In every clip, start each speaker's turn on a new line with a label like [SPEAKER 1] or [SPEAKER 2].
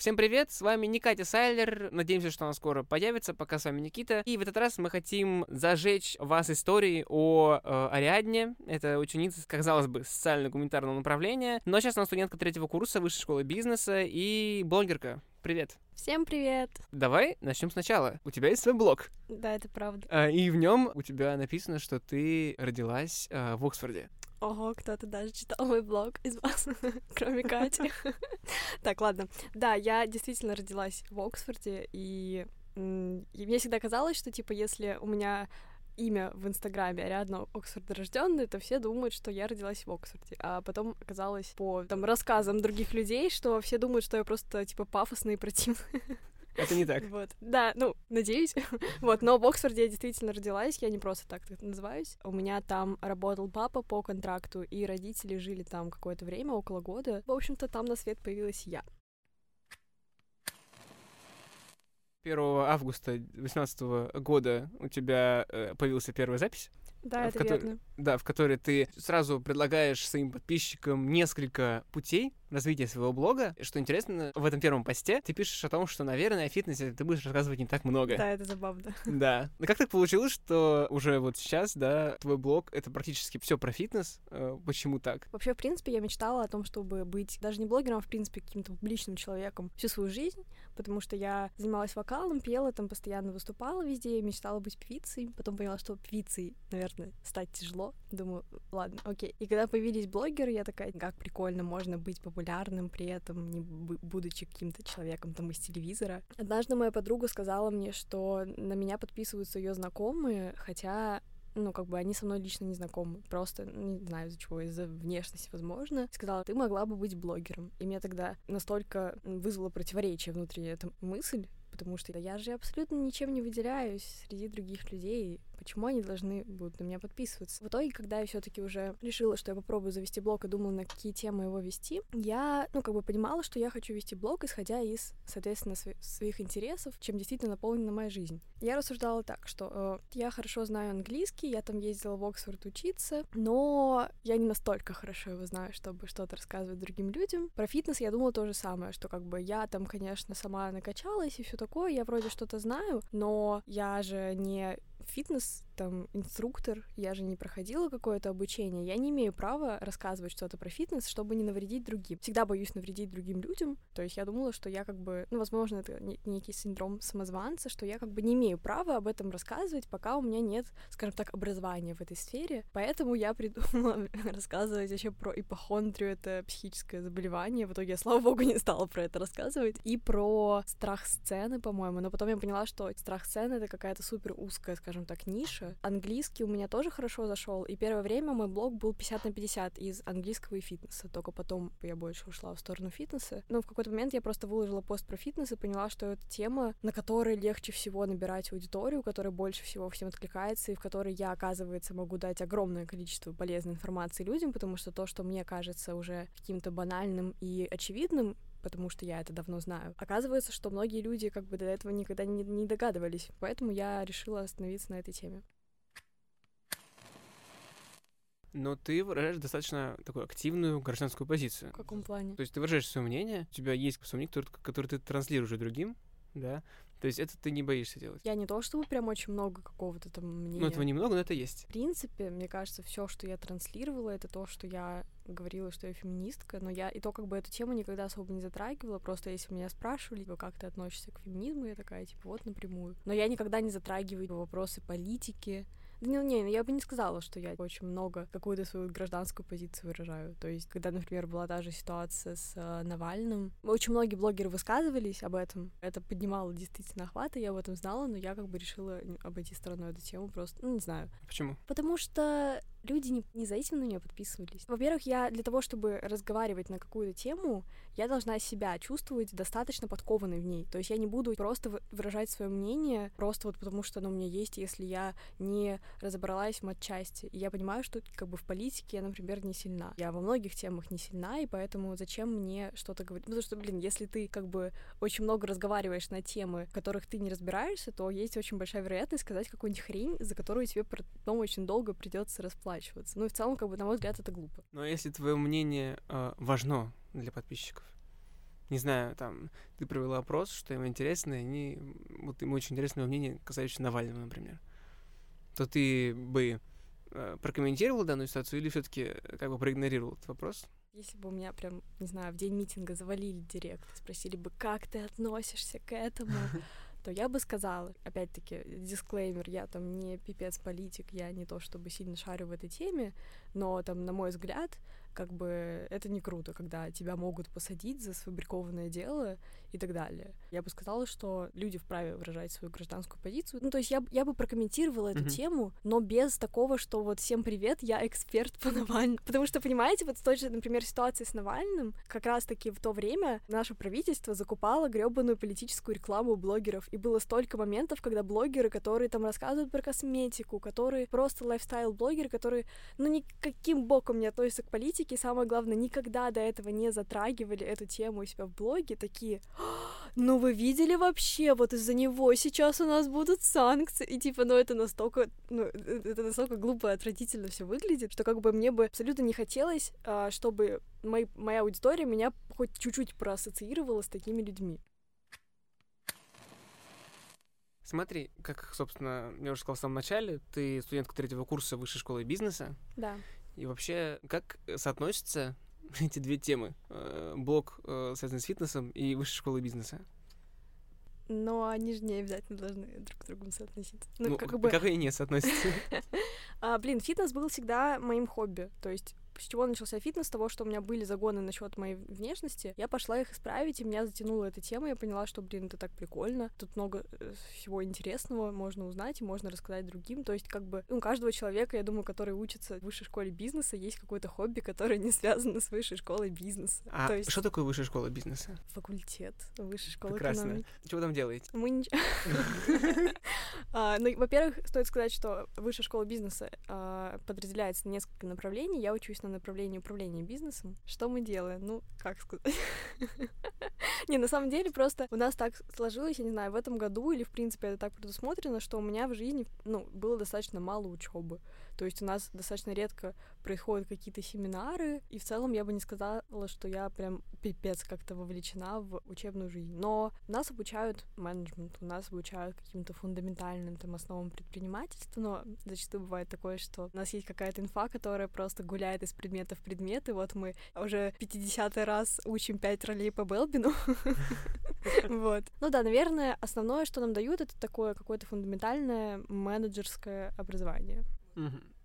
[SPEAKER 1] Всем привет, с вами не Катя Сайлер. Надеемся, что она скоро появится. Пока с вами Никита. И в этот раз мы хотим зажечь вас историей о э, Ариадне. Это ученица, казалось бы, социально-гуманитарного направления. Но сейчас она студентка третьего курса высшей школы бизнеса и блогерка. Привет.
[SPEAKER 2] Всем привет.
[SPEAKER 1] Давай начнем сначала. У тебя есть свой блог.
[SPEAKER 2] Да, это правда.
[SPEAKER 1] А, и в нем у тебя написано, что ты родилась а, в Оксфорде.
[SPEAKER 2] Ого, кто-то даже читал мой блог из вас, кроме Кати. Так, ладно. Да, я действительно родилась в Оксфорде, и мне всегда казалось, что, типа, если у меня имя в Инстаграме Ариадна Оксфорд рожденный, то все думают, что я родилась в Оксфорде. А потом оказалось по там, рассказам других людей, что все думают, что я просто типа пафосная и противная.
[SPEAKER 1] Это не так.
[SPEAKER 2] Вот. Да, ну, надеюсь. вот, но в Оксфорде я действительно родилась, я не просто так называюсь. У меня там работал папа по контракту, и родители жили там какое-то время, около года. В общем-то, там на свет появилась я.
[SPEAKER 1] 1 августа 2018 года у тебя э, появилась первая запись.
[SPEAKER 2] Да, это
[SPEAKER 1] которой,
[SPEAKER 2] верно.
[SPEAKER 1] Да, в которой ты сразу предлагаешь своим подписчикам несколько путей развития своего блога. Что интересно, в этом первом посте ты пишешь о том, что, наверное, о фитнесе ты будешь рассказывать не так много.
[SPEAKER 2] Да, это забавно.
[SPEAKER 1] Да. Но как так получилось, что уже вот сейчас, да, твой блог — это практически все про фитнес? Э, почему так?
[SPEAKER 2] Вообще, в принципе, я мечтала о том, чтобы быть даже не блогером, а, в принципе, каким-то публичным человеком всю свою жизнь, потому что я занималась вокалом, пела, там постоянно выступала везде, мечтала быть певицей, потом поняла, что певицей, наверное, стать тяжело. Думаю, ладно, окей. И когда появились блогеры, я такая, как прикольно, можно быть популярным, при этом не будучи каким-то человеком там из телевизора. Однажды моя подруга сказала мне, что на меня подписываются ее знакомые, хотя ну, как бы они со мной лично не знакомы, просто не знаю из-за чего, из-за внешности, возможно. Сказала, ты могла бы быть блогером. И меня тогда настолько вызвало противоречие внутри эта мысль, потому что я же абсолютно ничем не выделяюсь среди других людей. Почему они должны будут на меня подписываться? В итоге, когда я все-таки уже решила, что я попробую завести блог и думала, на какие темы его вести, я, ну, как бы понимала, что я хочу вести блог, исходя из, соответственно, св- своих интересов, чем действительно наполнена моя жизнь. Я рассуждала так, что э, я хорошо знаю английский, я там ездила в Оксфорд учиться, но я не настолько хорошо его знаю, чтобы что-то рассказывать другим людям. Про фитнес я думала то же самое, что как бы я там, конечно, сама накачалась и все такое, я вроде что-то знаю, но я же не фитнес там инструктор, я же не проходила какое-то обучение, я не имею права рассказывать что-то про фитнес, чтобы не навредить другим. Всегда боюсь навредить другим людям, то есть я думала, что я как бы, ну, возможно, это некий синдром самозванца, что я как бы не имею права об этом рассказывать, пока у меня нет, скажем так, образования в этой сфере. Поэтому я придумала рассказывать еще про ипохондрию, это психическое заболевание. В итоге я, слава богу, не стала про это рассказывать. И про страх сцены, по-моему. Но потом я поняла, что страх сцены — это какая-то супер узкая, скажем так, ниша, Английский у меня тоже хорошо зашел, и первое время мой блог был 50 на 50 из английского и фитнеса, только потом я больше ушла в сторону фитнеса. Но в какой-то момент я просто выложила пост про фитнес и поняла, что это тема, на которой легче всего набирать аудиторию, которая больше всего всем откликается, и в которой я, оказывается, могу дать огромное количество полезной информации людям, потому что то, что мне кажется уже каким-то банальным и очевидным, потому что я это давно знаю. Оказывается, что многие люди как бы до этого никогда не, не догадывались, поэтому я решила остановиться на этой теме.
[SPEAKER 1] Но ты выражаешь достаточно такую активную гражданскую позицию.
[SPEAKER 2] В каком плане?
[SPEAKER 1] То есть ты выражаешь свое мнение, у тебя есть свое мнение, которое, которое ты транслируешь другим, да, то есть это ты не боишься делать?
[SPEAKER 2] Я не то, чтобы прям очень много какого-то там мнения.
[SPEAKER 1] Ну, этого немного, но это есть.
[SPEAKER 2] В принципе, мне кажется, все, что я транслировала, это то, что я говорила, что я феминистка, но я и то как бы эту тему никогда особо не затрагивала, просто если меня спрашивали, типа, как ты относишься к феминизму, я такая, типа, вот напрямую. Но я никогда не затрагиваю вопросы политики, да не, не, я бы не сказала, что я очень много какую-то свою гражданскую позицию выражаю. То есть, когда, например, была та же ситуация с э, Навальным, очень многие блогеры высказывались об этом. Это поднимало действительно охваты, я об этом знала, но я как бы решила обойти стороной эту тему просто, ну, не знаю.
[SPEAKER 1] Почему?
[SPEAKER 2] Потому что люди не, не за этим на нее подписывались. Во-первых, я для того, чтобы разговаривать на какую-то тему, я должна себя чувствовать достаточно подкованной в ней. То есть я не буду просто выражать свое мнение просто вот потому, что оно у меня есть, если я не разобралась в матчасти. И я понимаю, что как бы в политике я, например, не сильна. Я во многих темах не сильна, и поэтому зачем мне что-то говорить? Потому что, блин, если ты как бы очень много разговариваешь на темы, в которых ты не разбираешься, то есть очень большая вероятность сказать какую-нибудь хрень, за которую тебе потом очень долго придется расплачиваться расплачиваться. Ну и в целом, как бы, на мой взгляд, это глупо.
[SPEAKER 1] Но если твое мнение э, важно для подписчиков, не знаю, там, ты провела опрос, что им интересно, и они, вот им очень интересно мнение, касающееся Навального, например, то ты бы э, прокомментировал данную ситуацию или все-таки как бы проигнорировал этот вопрос?
[SPEAKER 2] Если бы у меня прям, не знаю, в день митинга завалили директ, спросили бы, как ты относишься к этому, то я бы сказала, опять-таки, дисклеймер, я там не пипец политик, я не то чтобы сильно шарю в этой теме, но там, на мой взгляд, как бы это не круто, когда тебя могут посадить за сфабрикованное дело и так далее. Я бы сказала, что люди вправе выражать свою гражданскую позицию. Ну, то есть я, я бы прокомментировала эту mm-hmm. тему, но без такого, что вот всем привет, я эксперт по Навальному. Потому что, понимаете, вот в той же, например, ситуации с Навальным, как раз-таки в то время наше правительство закупало гребаную политическую рекламу блогеров, и было столько моментов, когда блогеры, которые там рассказывают про косметику, которые просто лайфстайл-блогеры, которые, ну, никаким боком не относятся к политике, и самое главное, никогда до этого не затрагивали эту тему у себя в блоге, такие, ну вы видели вообще, вот из-за него сейчас у нас будут санкции, и типа, ну это настолько, ну это настолько глупо и отвратительно все выглядит, что как бы мне бы абсолютно не хотелось, а, чтобы мой, моя аудитория меня хоть чуть-чуть проассоциировала с такими людьми.
[SPEAKER 1] Смотри, как, собственно, я уже сказал в самом начале, ты студентка третьего курса высшей школы бизнеса.
[SPEAKER 2] Да.
[SPEAKER 1] И вообще, как соотносятся эти две темы. Э, блок, э, связанный с фитнесом, и высшая школа бизнеса.
[SPEAKER 2] Но они же не обязательно должны друг к другу соотноситься.
[SPEAKER 1] Ну, ну как, бы... как и не соотносятся.
[SPEAKER 2] а, блин, фитнес был всегда моим хобби. То есть с чего начался фитнес, с того, что у меня были загоны насчет моей внешности. Я пошла их исправить, и меня затянула эта тема. Я поняла, что, блин, это так прикольно. Тут много э, всего интересного можно узнать и можно рассказать другим. То есть, как бы, у каждого человека, я думаю, который учится в высшей школе бизнеса, есть какое-то хобби, которое не связано с высшей школой бизнеса.
[SPEAKER 1] А
[SPEAKER 2] То есть...
[SPEAKER 1] что такое высшая школа бизнеса?
[SPEAKER 2] Факультет высшей школы
[SPEAKER 1] Прекрасно.
[SPEAKER 2] экономики.
[SPEAKER 1] Вы там делаете?
[SPEAKER 2] Мы ничего. А, ну, во-первых, стоит сказать, что высшая школа бизнеса а, подразделяется на несколько направлений. Я учусь на направлении управления бизнесом. Что мы делаем? Ну, как сказать? Не, на самом деле, просто у нас так сложилось, я не знаю, в этом году или, в принципе, это так предусмотрено, что у меня в жизни, ну, было достаточно мало учебы. То есть у нас достаточно редко происходят какие-то семинары, и в целом я бы не сказала, что я прям пипец как-то вовлечена в учебную жизнь. Но нас обучают менеджменту, нас обучают каким-то фундаментальным там основам предпринимательства, но зачастую бывает такое, что у нас есть какая-то инфа, которая просто гуляет из предмета в предмет, и вот мы уже 50 раз учим 5 ролей по Белбину. Вот. Ну да, наверное, основное, что нам дают, это такое какое-то фундаментальное менеджерское образование.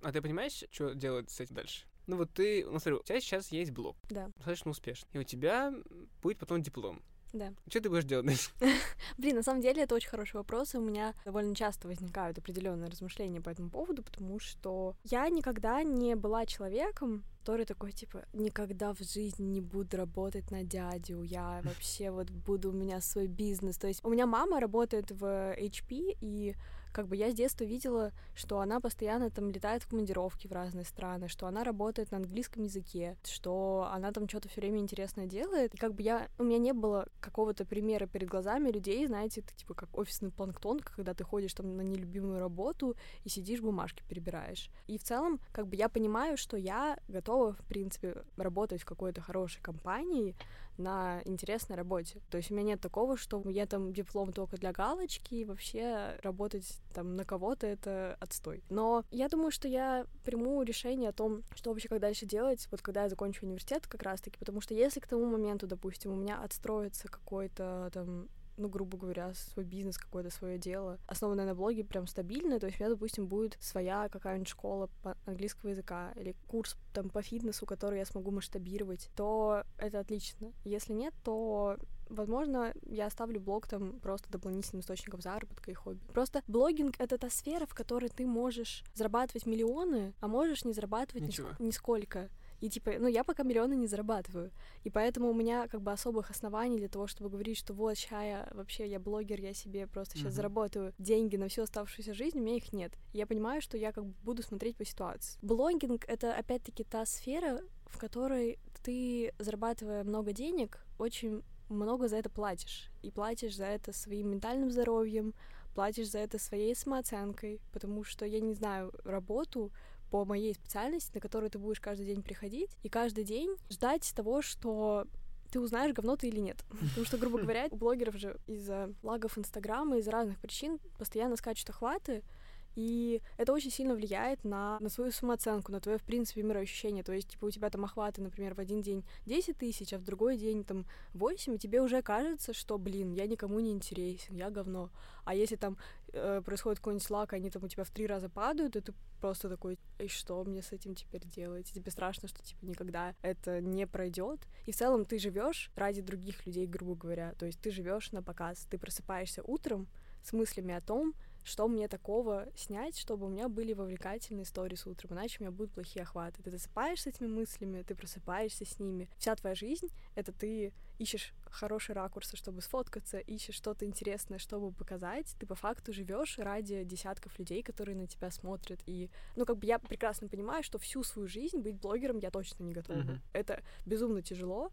[SPEAKER 1] А ты понимаешь, что делать с этим дальше? Ну вот ты, ну смотри, у тебя сейчас есть блог.
[SPEAKER 2] Да.
[SPEAKER 1] Достаточно успешный. И у тебя будет потом диплом.
[SPEAKER 2] Да.
[SPEAKER 1] Что ты будешь делать дальше?
[SPEAKER 2] Блин, на самом деле это очень хороший вопрос, и у меня довольно часто возникают определенные размышления по этому поводу, потому что я никогда не была человеком, который такой, типа, никогда в жизни не буду работать на дядю, я вообще вот буду, у меня свой бизнес. То есть у меня мама работает в HP, и как бы я с детства видела, что она постоянно там летает в командировки в разные страны, что она работает на английском языке, что она там что-то все время интересное делает. И как бы я, у меня не было какого-то примера перед глазами людей, знаете, это типа как офисный планктон, когда ты ходишь там на нелюбимую работу и сидишь бумажки перебираешь. И в целом, как бы я понимаю, что я готова, в принципе, работать в какой-то хорошей компании, на интересной работе. То есть у меня нет такого, что я там диплом только для галочки, и вообще работать там на кого-то это отстой. Но я думаю, что я приму решение о том, что вообще как дальше делать, вот когда я закончу университет как раз-таки, потому что если к тому моменту, допустим, у меня отстроится какой-то там ну, грубо говоря, свой бизнес, какое-то свое дело, основанное на блоге, прям стабильное. То есть у меня, допустим, будет своя какая-нибудь школа по английского языка или курс там по фитнесу, который я смогу масштабировать, то это отлично. Если нет, то Возможно, я оставлю блог там просто дополнительным источником заработка и хобби. Просто блогинг — это та сфера, в которой ты можешь зарабатывать миллионы, а можешь не зарабатывать Ничего. нисколько. И типа, ну я пока миллионы не зарабатываю. И поэтому у меня как бы особых оснований для того, чтобы говорить, что вот ща я вообще я блогер, я себе просто сейчас uh-huh. заработаю деньги на всю оставшуюся жизнь, у меня их нет. И я понимаю, что я как бы буду смотреть по ситуации. Блогинг — это опять-таки та сфера, в которой ты, зарабатывая много денег, очень много за это платишь. И платишь за это своим ментальным здоровьем, платишь за это своей самооценкой, потому что, я не знаю, работу по моей специальности, на которую ты будешь каждый день приходить, и каждый день ждать того, что ты узнаешь, говно ты или нет. Потому что, грубо говоря, у блогеров же из-за лагов Инстаграма, из-за разных причин постоянно скачут охваты, и это очень сильно влияет на, на свою самооценку, на твое, в принципе, мироощущение. То есть, типа, у тебя там охваты, например, в один день 10 тысяч, а в другой день там 8, и тебе уже кажется, что, блин, я никому не интересен, я говно. А если там э, происходит какой-нибудь лак, они там у тебя в три раза падают, и ты просто такой, и что мне с этим теперь делать? Тебе страшно, что, типа, никогда это не пройдет. И в целом ты живешь ради других людей, грубо говоря. То есть ты живешь на показ, ты просыпаешься утром с мыслями о том, что мне такого снять, чтобы у меня были вовлекательные истории с утром, иначе у меня будут плохие охваты. Ты засыпаешь с этими мыслями, ты просыпаешься с ними. Вся твоя жизнь — это ты ищешь хорошие ракурсы, чтобы сфоткаться, ищешь что-то интересное, чтобы показать. Ты по факту живешь ради десятков людей, которые на тебя смотрят. И, ну, как бы я прекрасно понимаю, что всю свою жизнь быть блогером я точно не готова. Mm-hmm. Это безумно тяжело.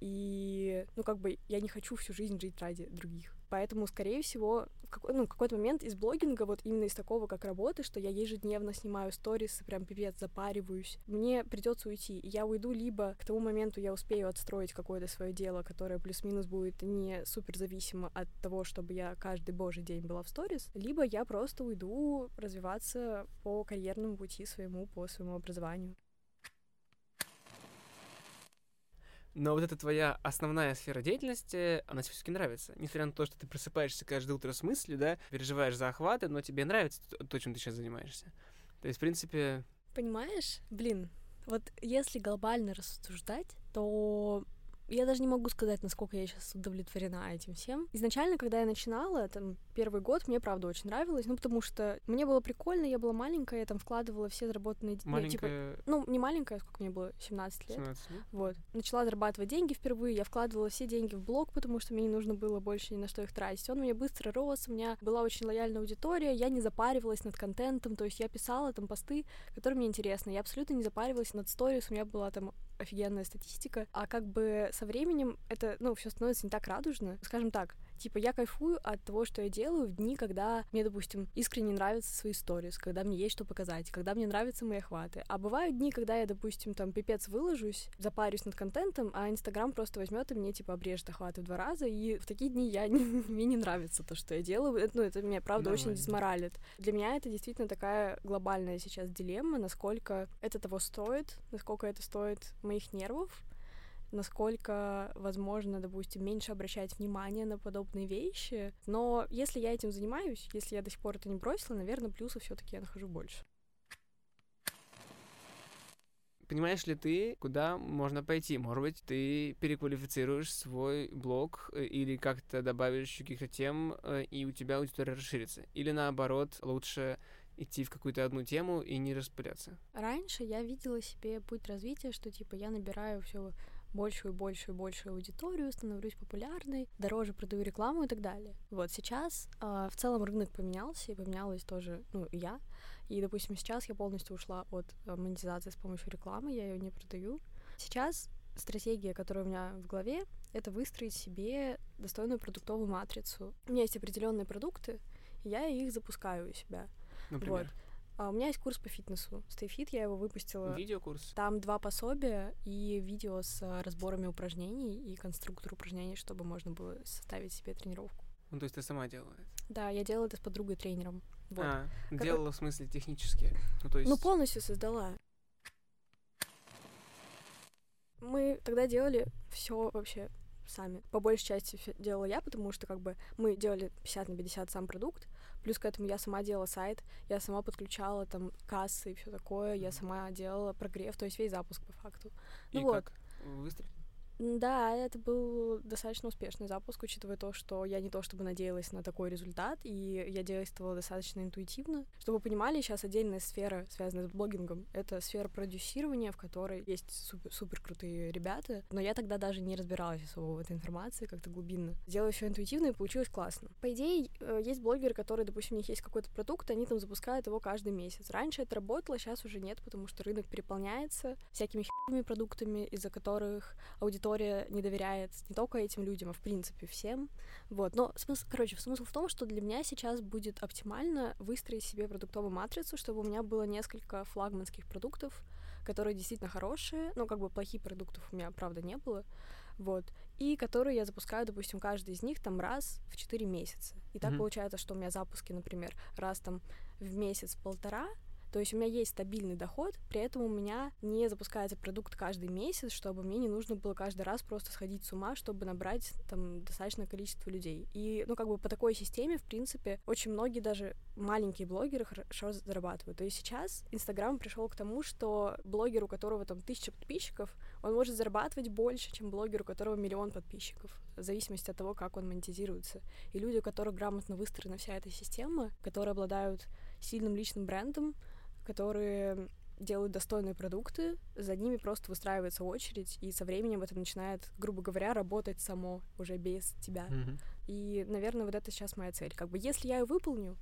[SPEAKER 2] И, ну, как бы я не хочу всю жизнь жить ради других. Поэтому, скорее всего, в какой, ну, какой-то момент из блогинга, вот именно из такого, как работы, что я ежедневно снимаю сторис, прям пипец, запариваюсь, мне придется уйти. Я уйду либо к тому моменту я успею отстроить какое-то свое дело, которое плюс-минус будет не супер зависимо от того, чтобы я каждый божий день была в сторис, либо я просто уйду развиваться по карьерному пути своему, по своему образованию.
[SPEAKER 1] Но вот эта твоя основная сфера деятельности, она тебе все-таки нравится. Несмотря на то, что ты просыпаешься каждое утро с мыслью, да, переживаешь за охваты, но тебе нравится то, чем ты сейчас занимаешься. То есть, в принципе...
[SPEAKER 2] Понимаешь? Блин, вот если глобально рассуждать, то я даже не могу сказать, насколько я сейчас удовлетворена этим всем. Изначально, когда я начинала, там, первый год, мне, правда, очень нравилось, ну, потому что мне было прикольно, я была маленькая, я там вкладывала все заработанные деньги.
[SPEAKER 1] Ну, типа,
[SPEAKER 2] ну, не маленькая, сколько мне было, 17 лет.
[SPEAKER 1] 17 лет.
[SPEAKER 2] Вот. Начала зарабатывать деньги впервые, я вкладывала все деньги в блог, потому что мне не нужно было больше ни на что их тратить. Он у меня быстро рос, у меня была очень лояльная аудитория, я не запаривалась над контентом, то есть я писала там посты, которые мне интересны. Я абсолютно не запаривалась над сторис, у меня была там офигенная статистика, а как бы со временем это, ну, все становится не так радужно. Скажем так, Типа, я кайфую от того, что я делаю в дни, когда мне, допустим, искренне нравятся свои сторис, когда мне есть что показать, когда мне нравятся мои охваты. А бывают дни, когда я, допустим, там пипец выложусь, запарюсь над контентом, а Инстаграм просто возьмет и мне, типа, обрежет охваты в два раза, и в такие дни я не, мне не нравится то, что я делаю. Это, ну, это меня, правда, Нормально. очень десморалит. Для меня это действительно такая глобальная сейчас дилемма, насколько это того стоит, насколько это стоит моих нервов, насколько возможно, допустим, меньше обращать внимание на подобные вещи. Но если я этим занимаюсь, если я до сих пор это не бросила, наверное, плюсов все-таки я нахожу больше.
[SPEAKER 1] Понимаешь ли ты, куда можно пойти? Может быть, ты переквалифицируешь свой блог э, или как-то добавишь каких-то тем, э, и у тебя аудитория расширится? Или наоборот, лучше идти в какую-то одну тему и не распыляться?
[SPEAKER 2] Раньше я видела себе путь развития, что типа я набираю все большую, большую, большую аудиторию, становлюсь популярной, дороже продаю рекламу и так далее. Вот сейчас э, в целом рынок поменялся, и поменялась тоже, ну, я. И, допустим, сейчас я полностью ушла от э, монетизации с помощью рекламы, я ее не продаю. Сейчас стратегия, которая у меня в голове, это выстроить себе достойную продуктовую матрицу. У меня есть определенные продукты, и я их запускаю у себя.
[SPEAKER 1] Например?
[SPEAKER 2] Вот. А у меня есть курс по фитнесу. StayFit, я его выпустила.
[SPEAKER 1] Видеокурс?
[SPEAKER 2] Там два пособия и видео с а, разборами упражнений и конструктор упражнений, чтобы можно было составить себе тренировку.
[SPEAKER 1] Ну, то есть ты сама делала это?
[SPEAKER 2] Да, я делала это с подругой-тренером. Вот.
[SPEAKER 1] А, как... делала в смысле технически?
[SPEAKER 2] Ну, то есть... ну, полностью создала. Мы тогда делали все вообще сами. По большей части делала я, потому что как бы мы делали 50 на 50 сам продукт, Плюс к этому я сама делала сайт, я сама подключала там кассы и все такое, я сама делала прогрев, то есть весь запуск по факту.
[SPEAKER 1] Ну и
[SPEAKER 2] вот.
[SPEAKER 1] как? Выстрелил?
[SPEAKER 2] Да, это был достаточно успешный запуск, учитывая то, что я не то чтобы надеялась на такой результат, и я действовала достаточно интуитивно. Чтобы вы понимали, сейчас отдельная сфера, связанная с блогингом, это сфера продюсирования, в которой есть супер, супер крутые ребята, но я тогда даже не разбиралась особо в этой информации как-то глубинно. Сделала все интуитивно, и получилось классно. По идее, э, есть блогеры, которые, допустим, у них есть какой-то продукт, они там запускают его каждый месяц. Раньше это работало, сейчас уже нет, потому что рынок переполняется всякими хитовыми продуктами, из-за которых аудитория аудитория не доверяет не только этим людям, а в принципе всем. Вот. Но смысл, короче, смысл в том, что для меня сейчас будет оптимально выстроить себе продуктовую матрицу, чтобы у меня было несколько флагманских продуктов, которые действительно хорошие, ну, как бы плохих продуктов у меня, правда, не было, вот, и которые я запускаю, допустим, каждый из них там раз в 4 месяца. И так
[SPEAKER 1] Мгм.
[SPEAKER 2] получается, что у меня запуски, например, раз там в месяц-полтора, то есть у меня есть стабильный доход, при этом у меня не запускается продукт каждый месяц, чтобы мне не нужно было каждый раз просто сходить с ума, чтобы набрать там достаточное количество людей. И, ну, как бы по такой системе, в принципе, очень многие даже маленькие блогеры хорошо зарабатывают. То есть сейчас Инстаграм пришел к тому, что блогер, у которого там тысяча подписчиков, он может зарабатывать больше, чем блогер, у которого миллион подписчиков, в зависимости от того, как он монетизируется. И люди, у которых грамотно выстроена вся эта система, которые обладают сильным личным брендом, которые делают достойные продукты, за ними просто выстраивается очередь, и со временем это начинает, грубо говоря, работать само, уже без тебя.
[SPEAKER 1] Мгм.
[SPEAKER 2] И, наверное, вот это сейчас моя цель. Как бы если я ее выполню,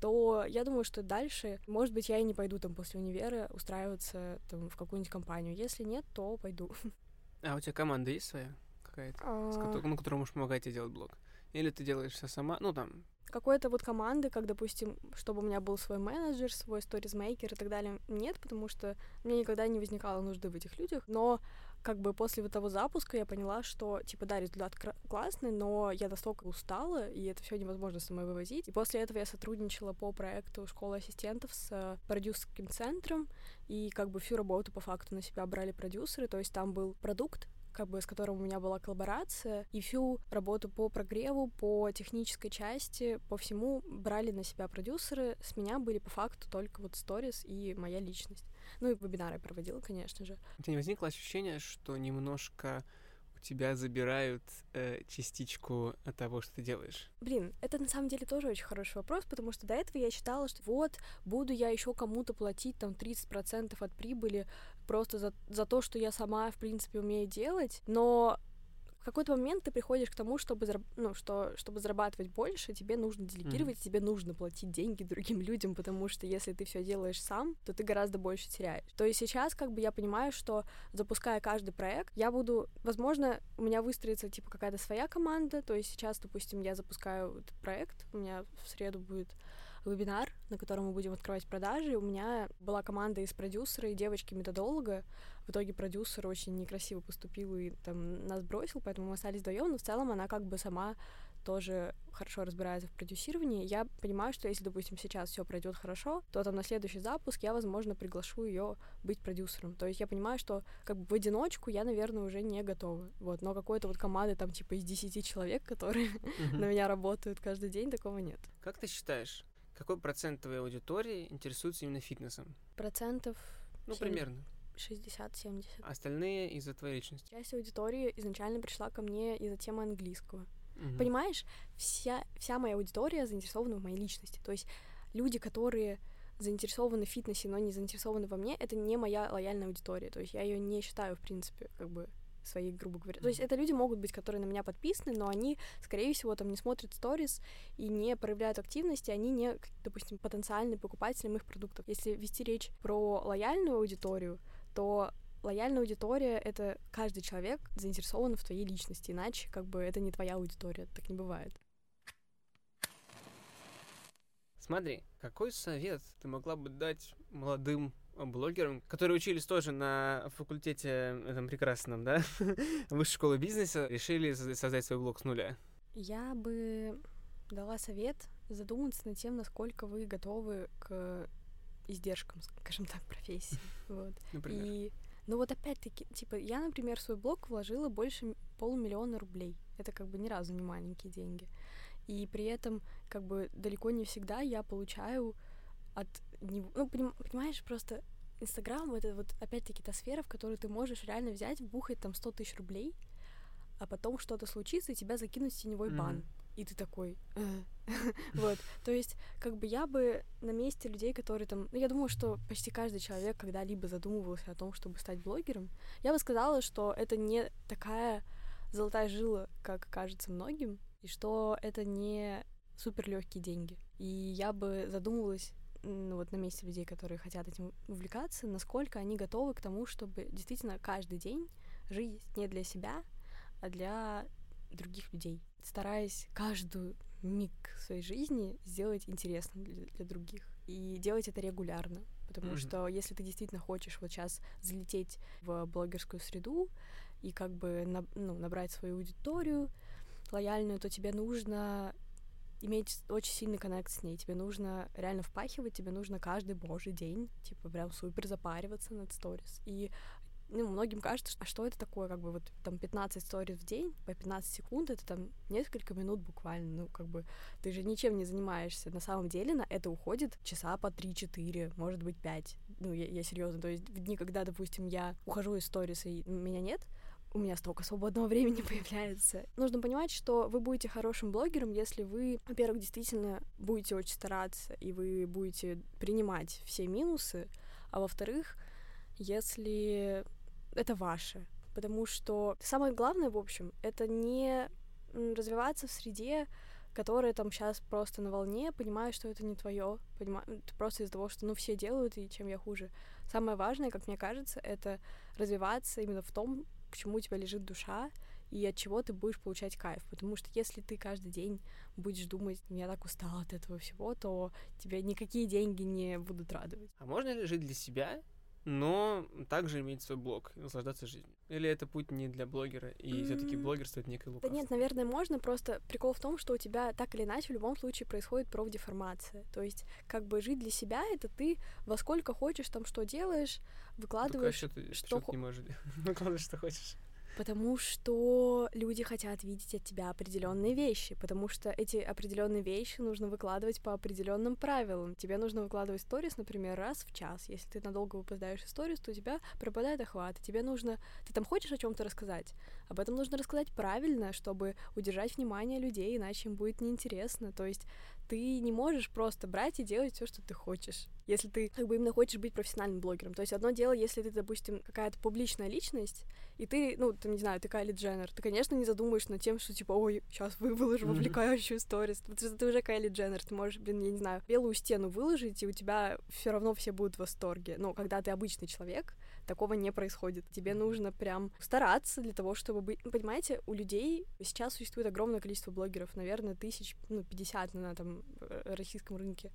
[SPEAKER 2] то я думаю, что дальше, может быть, я и не пойду там после универа устраиваться там в какую-нибудь компанию. Если нет, то пойду.
[SPEAKER 1] А у тебя команда есть своя какая-то, с
[SPEAKER 2] А,
[SPEAKER 1] кото- ну, которая может помогать тебе делать блог? Или ты делаешь все сама? Ну, там,
[SPEAKER 2] Какой-то вот команды, как, допустим, чтобы у меня был свой менеджер, свой сторизмейкер и так далее, нет, потому что мне никогда не возникало нужды в этих людях. Но как бы после вот того запуска я поняла, что, типа, да, результат классный, но я настолько устала, и это все невозможно самой вывозить. И после этого я сотрудничала по проекту школы ассистентов с э, продюсерским центром, и как бы всю работу по факту на себя брали продюсеры, то есть там был продукт, как бы с которым у меня была коллаборация, и всю работу по прогреву, по технической части, по всему брали на себя продюсеры. С меня были по факту только вот сторис и моя личность. Ну и вебинары проводила, конечно же.
[SPEAKER 1] у тебя не возникло ощущение, что немножко у тебя забирают э, частичку от того, что ты делаешь?
[SPEAKER 2] Блин, это на самом деле тоже очень хороший вопрос, потому что до этого я считала, что вот буду я еще кому-то платить там 30% от прибыли просто за, за то, что я сама, в принципе, умею делать, но в какой-то момент ты приходишь к тому, чтобы, зараб- ну, что, чтобы зарабатывать больше, тебе нужно делегировать, тебе нужно платить деньги другим людям, потому что если ты все делаешь сам, то ты гораздо больше теряешь. То есть сейчас как бы я понимаю, что запуская каждый проект, я буду, возможно, у меня выстроится типа какая-то своя команда, то есть сейчас, допустим, я запускаю этот проект, у меня в среду будет вебинар, на котором мы будем открывать продажи. У меня была команда из продюсера и девочки-методолога. В итоге продюсер очень некрасиво поступил и там нас бросил, поэтому мы остались вдвоем, но в целом она как бы сама тоже хорошо разбирается в продюсировании. Я понимаю, что если, допустим, сейчас все пройдет хорошо, то там на следующий запуск я, возможно, приглашу ее быть продюсером. То есть я понимаю, что как бы в одиночку я, наверное, уже не готова. Вот, но какой-то вот команды там типа из 10 человек, которые на меня работают каждый день, такого нет.
[SPEAKER 1] Как ты считаешь, какой процент твоей аудитории интересуется именно фитнесом?
[SPEAKER 2] Процентов
[SPEAKER 1] Ну,
[SPEAKER 2] Семь-
[SPEAKER 1] примерно.
[SPEAKER 2] 60-70.
[SPEAKER 1] Остальные из-за твоей личности.
[SPEAKER 2] Часть аудитории изначально пришла ко мне из-за темы английского.
[SPEAKER 1] Мгм.
[SPEAKER 2] Понимаешь, вся, вся моя аудитория заинтересована в моей личности. То есть люди, которые заинтересованы в фитнесе, но не заинтересованы во мне, это не моя лояльная аудитория. То есть я ее не считаю, в принципе, как бы своей, грубо говоря. То есть это люди могут быть, которые на меня подписаны, но они, скорее всего, там не смотрят сторис и не проявляют активности, они не, допустим, потенциальный покупатель моих продуктов. Если вести речь про лояльную аудиторию, то лояльная аудитория — это каждый человек заинтересован в твоей личности, иначе как бы это не твоя аудитория, так не бывает.
[SPEAKER 1] Смотри, какой совет ты могла бы дать молодым блогерам, которые учились тоже на факультете этом прекрасном, да, высшей школы бизнеса, решили созда- создать свой блог с нуля?
[SPEAKER 2] Я бы дала совет задуматься над тем, насколько вы готовы к издержкам, скажем так, профессии. Вот.
[SPEAKER 1] Например.
[SPEAKER 2] И, ну вот опять-таки, типа, я, например, в свой блог вложила больше полумиллиона рублей. Это как бы ни разу не маленькие деньги. И при этом, как бы, далеко не всегда я получаю от него... Ну, поним- понимаешь, просто Инстаграм — это вот, опять-таки, та сфера, в которой ты можешь реально взять, вбухать там 100 тысяч рублей, а потом что-то случится, и тебя закинут в теневой бан.
[SPEAKER 1] Мгм.
[SPEAKER 2] И ты такой... «Э». Вот. То есть, как бы я бы на месте людей, которые там... Ну, я думаю, что почти каждый человек когда-либо задумывался о том, чтобы стать блогером. Я бы сказала, что это не такая золотая жила, как кажется многим, и что это не супер легкие деньги. И я бы задумывалась ну, вот на месте людей, которые хотят этим увлекаться, насколько они готовы к тому, чтобы действительно каждый день жить не для себя, а для других людей, стараясь каждую миг своей жизни сделать интересным для, для других. И делать это регулярно. Потому
[SPEAKER 1] Мгм.
[SPEAKER 2] что если ты действительно хочешь вот сейчас залететь в блогерскую среду и как бы на, ну, набрать свою аудиторию лояльную, то тебе нужно иметь очень сильный коннект с ней. Тебе нужно реально впахивать, тебе нужно каждый божий день, типа, прям супер запариваться над сторис. И ну, многим кажется, а что это такое, как бы вот там 15 сториз в день, по 15 секунд, это там несколько минут буквально, ну, как бы ты же ничем не занимаешься. На самом деле на это уходит часа по 3-4, может быть 5. Ну, я, я серьезно, то есть в дни, когда, допустим, я ухожу из сторис и меня нет, у меня столько свободного времени появляется. Нужно понимать, что вы будете хорошим блогером, если вы, во-первых, действительно будете очень стараться, и вы будете принимать все минусы, а во-вторых, если это ваше. Потому что самое главное, в общем, это не развиваться в среде, которая там сейчас просто на волне, понимая, что это не твое, понимаю, просто из-за того, что ну все делают, и чем я хуже. Самое важное, как мне кажется, это развиваться именно в том, к чему у тебя лежит душа, и от чего ты будешь получать кайф. Потому что если ты каждый день будешь думать, я так устала от этого всего, то тебя никакие деньги не будут радовать.
[SPEAKER 1] А можно ли жить для себя но также иметь свой блог и наслаждаться жизнью. Или это путь не для блогера, и mm-hmm. все-таки блогерство это некое лукавство?
[SPEAKER 2] Да нет, наверное, можно, просто прикол в том, что у тебя так или иначе в любом случае происходит профдеформация. То есть, как бы жить для себя это ты во сколько хочешь там что делаешь, выкладываешь.
[SPEAKER 1] Только что ты, что ты не можешь выкладывать, что хочешь.
[SPEAKER 2] Потому что люди хотят видеть от тебя определенные вещи, потому что эти определенные вещи нужно выкладывать по определенным правилам. Тебе нужно выкладывать сторис, например, раз в час. Если ты надолго выпадаешь сторис, то у тебя пропадает охват. Тебе нужно... Ты там хочешь о чем-то рассказать? Об этом нужно рассказать правильно, чтобы удержать внимание людей, иначе им будет неинтересно. То есть ты не можешь просто брать и делать все, что ты хочешь если ты как бы именно хочешь быть профессиональным блогером. То есть одно дело, если ты, допустим, какая-то публичная личность, и ты, ну, ты, не знаю, ты Кайли Дженнер, ты, конечно, не задумаешься над тем, что, типа, ой, сейчас вы выложу вовлекающую сторис, потому что ты уже Кайли Дженнер, ты можешь, блин, я не знаю, белую стену выложить, и у тебя все равно все будут в восторге. Но когда ты обычный человек, такого не происходит. Тебе нужно прям стараться для того, чтобы быть... Ну, понимаете, у людей сейчас существует огромное количество блогеров, наверное, тысяч, ну, 50 на там э, российском рынке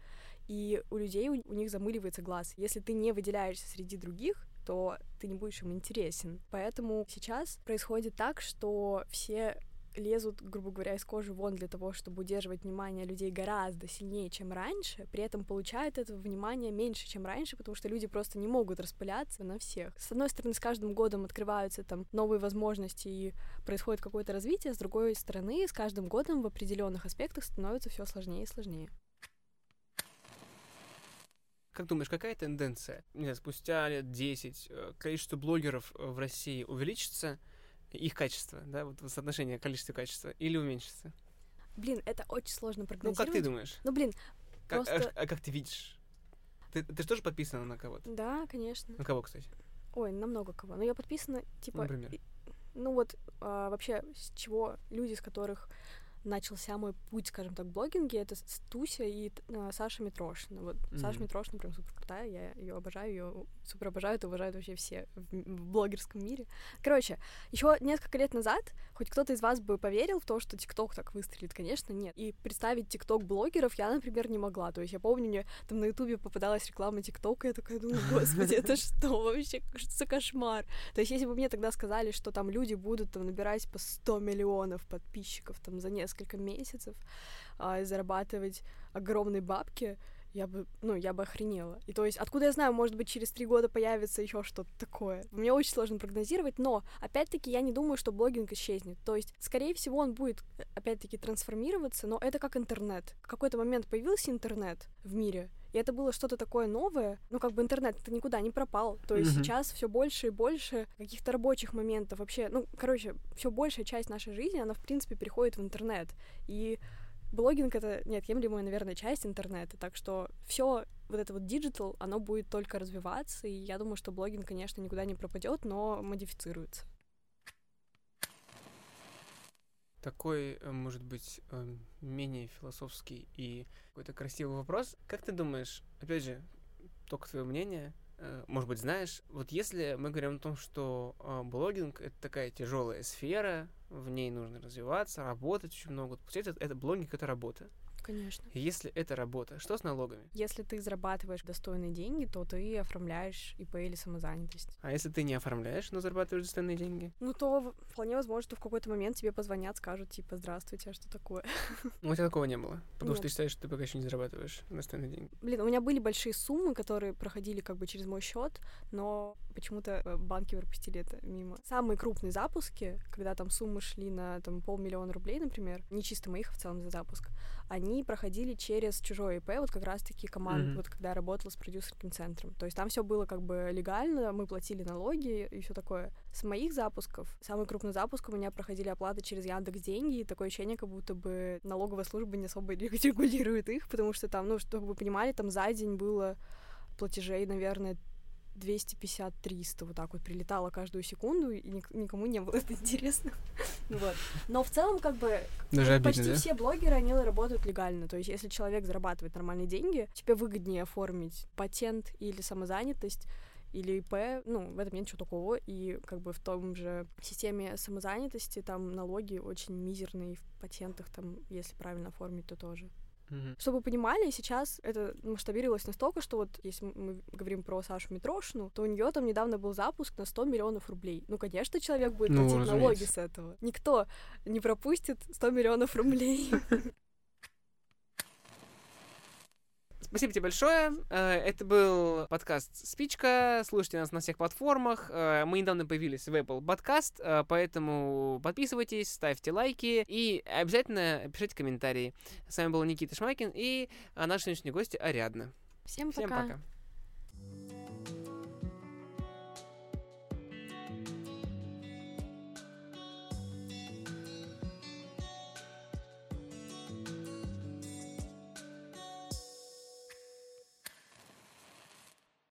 [SPEAKER 2] и у людей у, у них замыливается глаз. Если ты не выделяешься среди других, то ты не будешь им интересен. Поэтому сейчас происходит так, что все лезут, грубо говоря, из кожи вон для того, чтобы удерживать внимание людей гораздо сильнее, чем раньше, при этом получают этого внимания меньше, чем раньше, потому что люди просто не могут распыляться на всех. С одной стороны, с каждым годом открываются там новые возможности и происходит какое-то развитие, с другой стороны, с каждым годом в определенных аспектах становится все сложнее и сложнее.
[SPEAKER 1] Как думаешь, какая тенденция? Не знаю, спустя лет 10 э, количество блогеров э, в России увеличится, их качество, да, вот соотношение количества и качества, или уменьшится?
[SPEAKER 2] Блин, это очень сложно прогнозировать.
[SPEAKER 1] Ну, как ты думаешь?
[SPEAKER 2] Ну, блин,
[SPEAKER 1] как,
[SPEAKER 2] просто...
[SPEAKER 1] а, а как ты видишь? Ты, ты же тоже подписана на кого-то?
[SPEAKER 2] Да, конечно.
[SPEAKER 1] На кого, кстати?
[SPEAKER 2] Ой, на много кого. Но я подписана, типа...
[SPEAKER 1] Например?
[SPEAKER 2] Ну вот, а, вообще, с чего люди, с которых начался мой путь, скажем так, в блогинге, это Туся и э, Саша Митрошина. Вот mm-hmm. Саша Митрошина прям супер крутая, я ее обожаю, ее супер обожают, уважают вообще все в, блогерском мире. Короче, еще несколько лет назад хоть кто-то из вас бы поверил в то, что ТикТок так выстрелит, конечно, нет. И представить ТикТок блогеров я, например, не могла. То есть я помню, мне там на Ютубе попадалась реклама ТикТока, я такая думаю, господи, это что вообще, что за кошмар? То есть если бы мне тогда сказали, что там люди будут там набирать по 100 миллионов подписчиков там за несколько месяцев а, зарабатывать огромные бабки, я бы, ну, я бы охренела. И то есть, откуда я знаю, может быть, через три года появится еще что-то такое. Мне очень сложно прогнозировать, но, опять-таки, я не думаю, что блогинг исчезнет. То есть, скорее всего, он будет, опять-таки, трансформироваться, но это как интернет. В какой-то момент появился интернет в мире, и это было что-то такое новое. Ну, как бы интернет это никуда не пропал. То есть mm-hmm. сейчас все больше и больше каких-то рабочих моментов. Вообще, ну, короче, все большая часть нашей жизни, она, в принципе, переходит в интернет. И блогинг — это неотъемлемая, наверное, часть интернета. Так что все вот это вот digital, оно будет только развиваться. И я думаю, что блогинг, конечно, никуда не пропадет, но модифицируется.
[SPEAKER 1] Такой, э, может быть, эм, менее философский и какой-то красивый вопрос. Как ты думаешь, опять же, только твое мнение, может быть, знаешь, вот если мы говорим о том, что э, блогинг — это такая тяжелая сфера, в ней нужно развиваться, работать очень много. Получается, это блогинг — это работа.
[SPEAKER 2] Конечно.
[SPEAKER 1] Если это работа, что с налогами?
[SPEAKER 2] Если ты зарабатываешь достойные деньги, то ты оформляешь ИП или самозанятость.
[SPEAKER 1] А если ты не оформляешь, но зарабатываешь достойные деньги?
[SPEAKER 2] Ну, то вполне возможно, что в какой-то момент тебе позвонят, скажут, типа, здравствуйте, а что такое?
[SPEAKER 1] Ну, у тебя такого не было, потому
[SPEAKER 2] Нет.
[SPEAKER 1] что ты считаешь, что ты пока еще не зарабатываешь достойные деньги.
[SPEAKER 2] Блин, у меня были большие суммы, которые проходили как бы через мой счет, но почему-то э, банки пропустили это мимо. Самые крупные запуски, когда там суммы шли на там полмиллиона рублей, например, не чисто моих в целом за запуск, они проходили через чужое ИП, вот как раз-таки команд,
[SPEAKER 1] Мгм.
[SPEAKER 2] вот когда я работала с продюсерским центром. То есть там все было как бы легально, мы платили налоги и все такое. С моих запусков, самый крупный запуск у меня проходили оплаты через Яндекс Деньги, и такое ощущение, как будто бы налоговая служба не особо регулирует их, потому что там, ну, чтобы вы понимали, там за день было платежей, наверное, 250-300, вот так вот прилетало каждую секунду, и ник- никому не было это интересно. Вот. Но в целом, как бы,
[SPEAKER 1] Даже обидно,
[SPEAKER 2] почти
[SPEAKER 1] да?
[SPEAKER 2] все блогеры, они работают легально. То есть, если человек зарабатывает нормальные деньги, тебе выгоднее оформить патент или самозанятость, или ИП, ну, в этом нет ничего такого, и как бы в том же системе самозанятости там налоги очень мизерные, в патентах там, если правильно оформить, то тоже.
[SPEAKER 1] Мгм.
[SPEAKER 2] Чтобы вы понимали, сейчас это масштабировалось настолько, что вот если мы говорим про Сашу Митрошину, то у нее там недавно был запуск на 100 миллионов рублей. Ну, конечно, человек будет
[SPEAKER 1] Ну,
[SPEAKER 2] платить налоги
[SPEAKER 1] разумеется.
[SPEAKER 2] с этого. Никто не пропустит 100 миллионов рублей.
[SPEAKER 1] Спасибо тебе большое. Э, Это был подкаст «Спичка». Слушайте нас на всех платформах. Э, Мы недавно появились в Apple Podcast, э, поэтому подписывайтесь, ставьте лайки и обязательно пишите комментарии. С вами был Никита Шмакин и наши сегодняшние гости Ариадна.
[SPEAKER 2] Всем
[SPEAKER 1] Всем
[SPEAKER 2] пока.
[SPEAKER 1] пока.